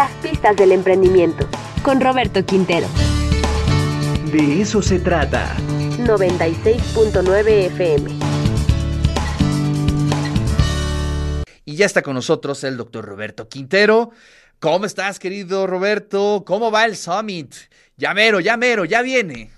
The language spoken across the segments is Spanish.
las pistas del emprendimiento. Con Roberto Quintero. De eso se trata. 96.9 FM. Y ya está con nosotros el doctor Roberto Quintero. ¿Cómo estás, querido Roberto? ¿Cómo va el Summit? Ya mero, ya mero, ya viene.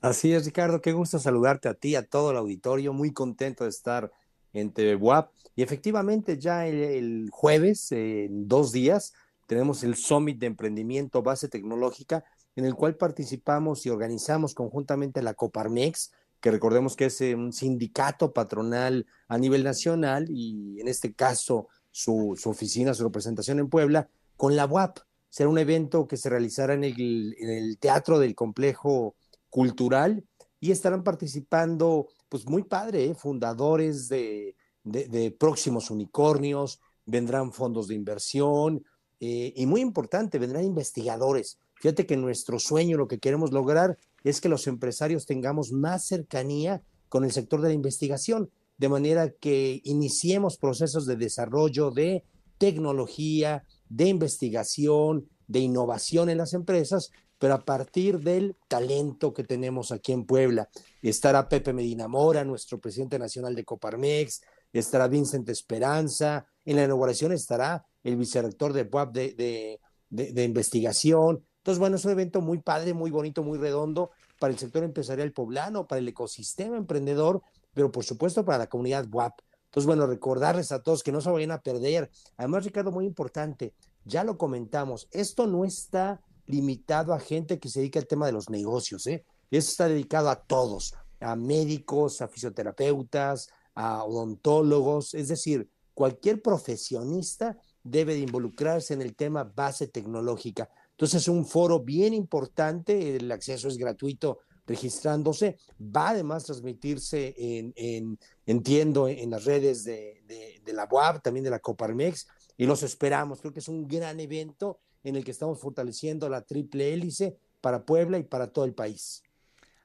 Así es, Ricardo, qué gusto saludarte a ti, a todo el auditorio, muy contento de estar en TV WAP. Y efectivamente, ya el, jueves, en dos días, tenemos el Summit de Emprendimiento Base Tecnológica, en el cual participamos y organizamos conjuntamente la Coparmex, que recordemos que es eh, un sindicato patronal a nivel nacional y en este caso su, oficina, su representación en Puebla, con la UAP. Será un evento que se realizará en el, Teatro del Complejo Cultural y estarán participando, pues muy padre, ¿eh? fundadores de, próximos unicornios, vendrán fondos de inversión eh, y muy importante, vendrán investigadores. Fíjate que nuestro sueño, lo que queremos lograr es que los empresarios tengamos más cercanía con el sector de la investigación, de manera que iniciemos procesos de desarrollo de tecnología, de investigación, de innovación en las empresas, pero a partir del talento que tenemos aquí en Puebla. Estará Pepe Medina Mora, nuestro presidente nacional de Coparmex, estará Vincent Esperanza, en la inauguración estará el vicerrector de PUAP de, de investigación, entonces, bueno, es un evento muy padre, muy bonito, muy redondo para el sector empresarial poblano, para el ecosistema emprendedor, pero por supuesto para la comunidad WAP. Entonces, bueno, recordarles a todos que no se vayan a perder. Además, Ricardo, muy importante, ya lo comentamos, esto no está limitado a gente que se dedica al tema de los negocios, ¿eh? Esto está dedicado a todos, a médicos, a fisioterapeutas, a odontólogos, es decir, cualquier profesionista debe de involucrarse en el tema base tecnológica. Entonces es un foro bien importante, el acceso es gratuito registrándose, va además a transmitirse en, entiendo, en las redes de, la UAB, también de la Coparmex, y los esperamos. Creo que es un gran evento en el que estamos fortaleciendo la triple hélice para Puebla y para todo el país.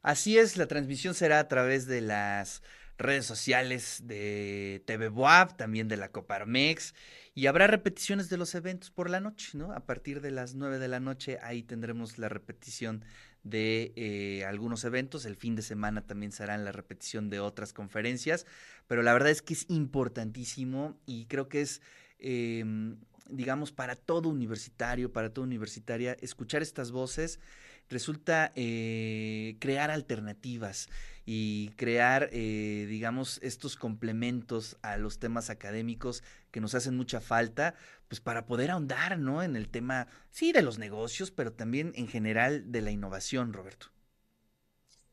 Así es, la transmisión será a través de las redes sociales de TV Boab, también de la Coparmex, y habrá repeticiones de los eventos por la noche, ¿no? A partir de las 9 de la noche ahí tendremos la repetición de eh, algunos eventos, el fin de semana también será la repetición de otras conferencias, pero la verdad es que es importantísimo y creo que es... Em, digamos, para todo universitario, para toda universitaria, escuchar estas voces resulta eh, crear alternativas y crear, eh, digamos, estos complementos a los temas académicos que nos hacen mucha falta, pues para poder ahondar, ¿no? En el tema, sí, de los negocios, pero también en general de la innovación, Roberto.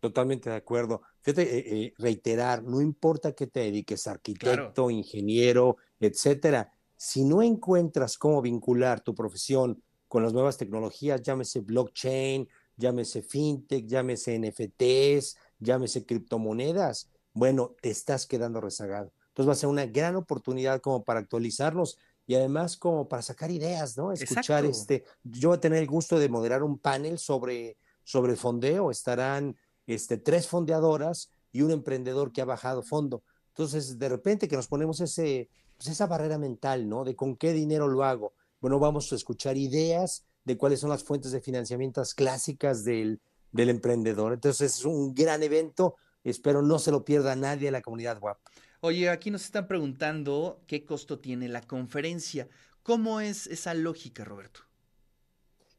Totalmente de acuerdo. Fíjate, eh, reiterar, no importa que te dediques, arquitecto, ingeniero, etcétera, si no encuentras cómo vincular tu profesión con las nuevas tecnologías, llámese blockchain, llámese fintech, llámese NFTs, llámese criptomonedas, bueno, te estás quedando rezagado. Entonces va a ser una gran oportunidad como para actualizarnos y además como para sacar ideas, ¿no? Escuchar este, yo voy a tener el gusto de moderar un panel sobre, sobre el fondeo, estarán este, tres fondeadoras y un emprendedor que ha bajado fondo. Entonces, de repente que nos ponemos ese, pues esa barrera mental, ¿no? De con qué dinero lo hago. Bueno, vamos a escuchar ideas de cuáles son las fuentes de financiamiento clásicas del, del emprendedor. Entonces es un gran evento, espero no se lo pierda nadie en la comunidad WAP. Oye, aquí nos están preguntando qué costo tiene la conferencia. ¿Cómo es esa lógica, Roberto?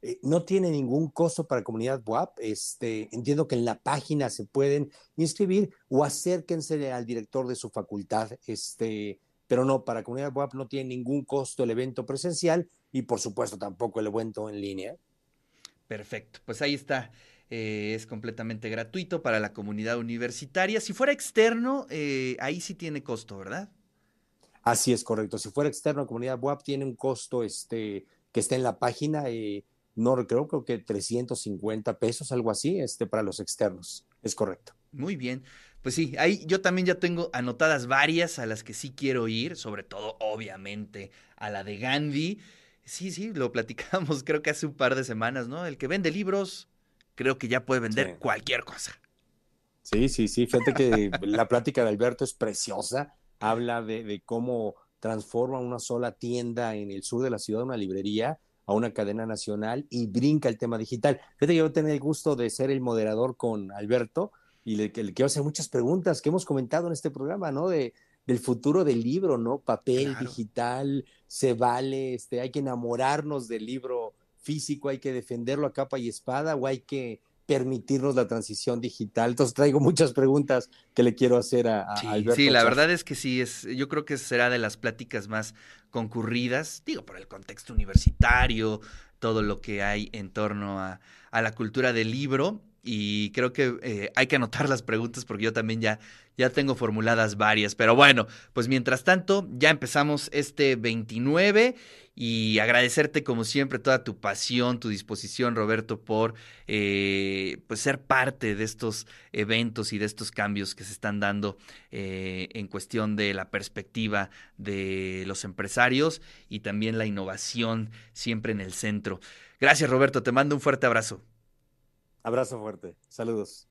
Eh, no tiene ningún costo para comunidad WAP. Este, entiendo que en la página se pueden inscribir o acérquense al director de su facultad. Este, pero no, para comunidad WAP no tiene ningún costo el evento presencial y por supuesto tampoco el evento en línea. Perfecto, pues ahí está. Eh, es completamente gratuito para la comunidad universitaria. Si fuera externo, eh, ahí sí tiene costo, ¿verdad? Así es correcto. Si fuera externo comunidad WAP tiene un costo este, que está en la página, eh, no creo, creo que 350 pesos, algo así, este, para los externos. Es correcto. Muy bien. Pues sí, ahí yo también ya tengo anotadas varias a las que sí quiero ir, sobre todo, obviamente, a la de Gandhi. Sí, sí, lo platicamos creo que hace un par de semanas, ¿no? El que vende libros, creo que ya puede vender cualquier cosa. Sí, sí, sí. Fíjate que la plática de Alberto es preciosa. Habla de, cómo transforma una sola tienda en el sur de la ciudad, una librería, a una cadena nacional y brinca el tema digital. Fíjate, yo tengo el gusto de ser el moderador con Alberto y le, le, quiero hacer muchas preguntas que hemos comentado en este programa, ¿no? De, del futuro del libro, ¿no? Papel, claro. digital, se vale, este, hay que enamorarnos del libro físico, hay que defenderlo a capa y espada o hay que permitirnos la transición digital. Entonces traigo muchas preguntas que le quiero hacer a, a sí, Alberto. Sí, la verdad es que sí, es, yo creo que será de las pláticas más concurridas, digo, por el contexto universitario, todo lo que hay en torno a, a la cultura del libro. Y creo que eh, hay que anotar las preguntas porque yo también ya, ya tengo formuladas varias. Pero bueno, pues mientras tanto, ya empezamos este 29 y agradecerte como siempre toda tu pasión, tu disposición, Roberto, por eh, pues ser parte de estos eventos y de estos cambios que se están dando eh, en cuestión de la perspectiva de los empresarios y también la innovación siempre en el centro. Gracias, Roberto, te mando un fuerte abrazo. Abrazo fuerte, saludos.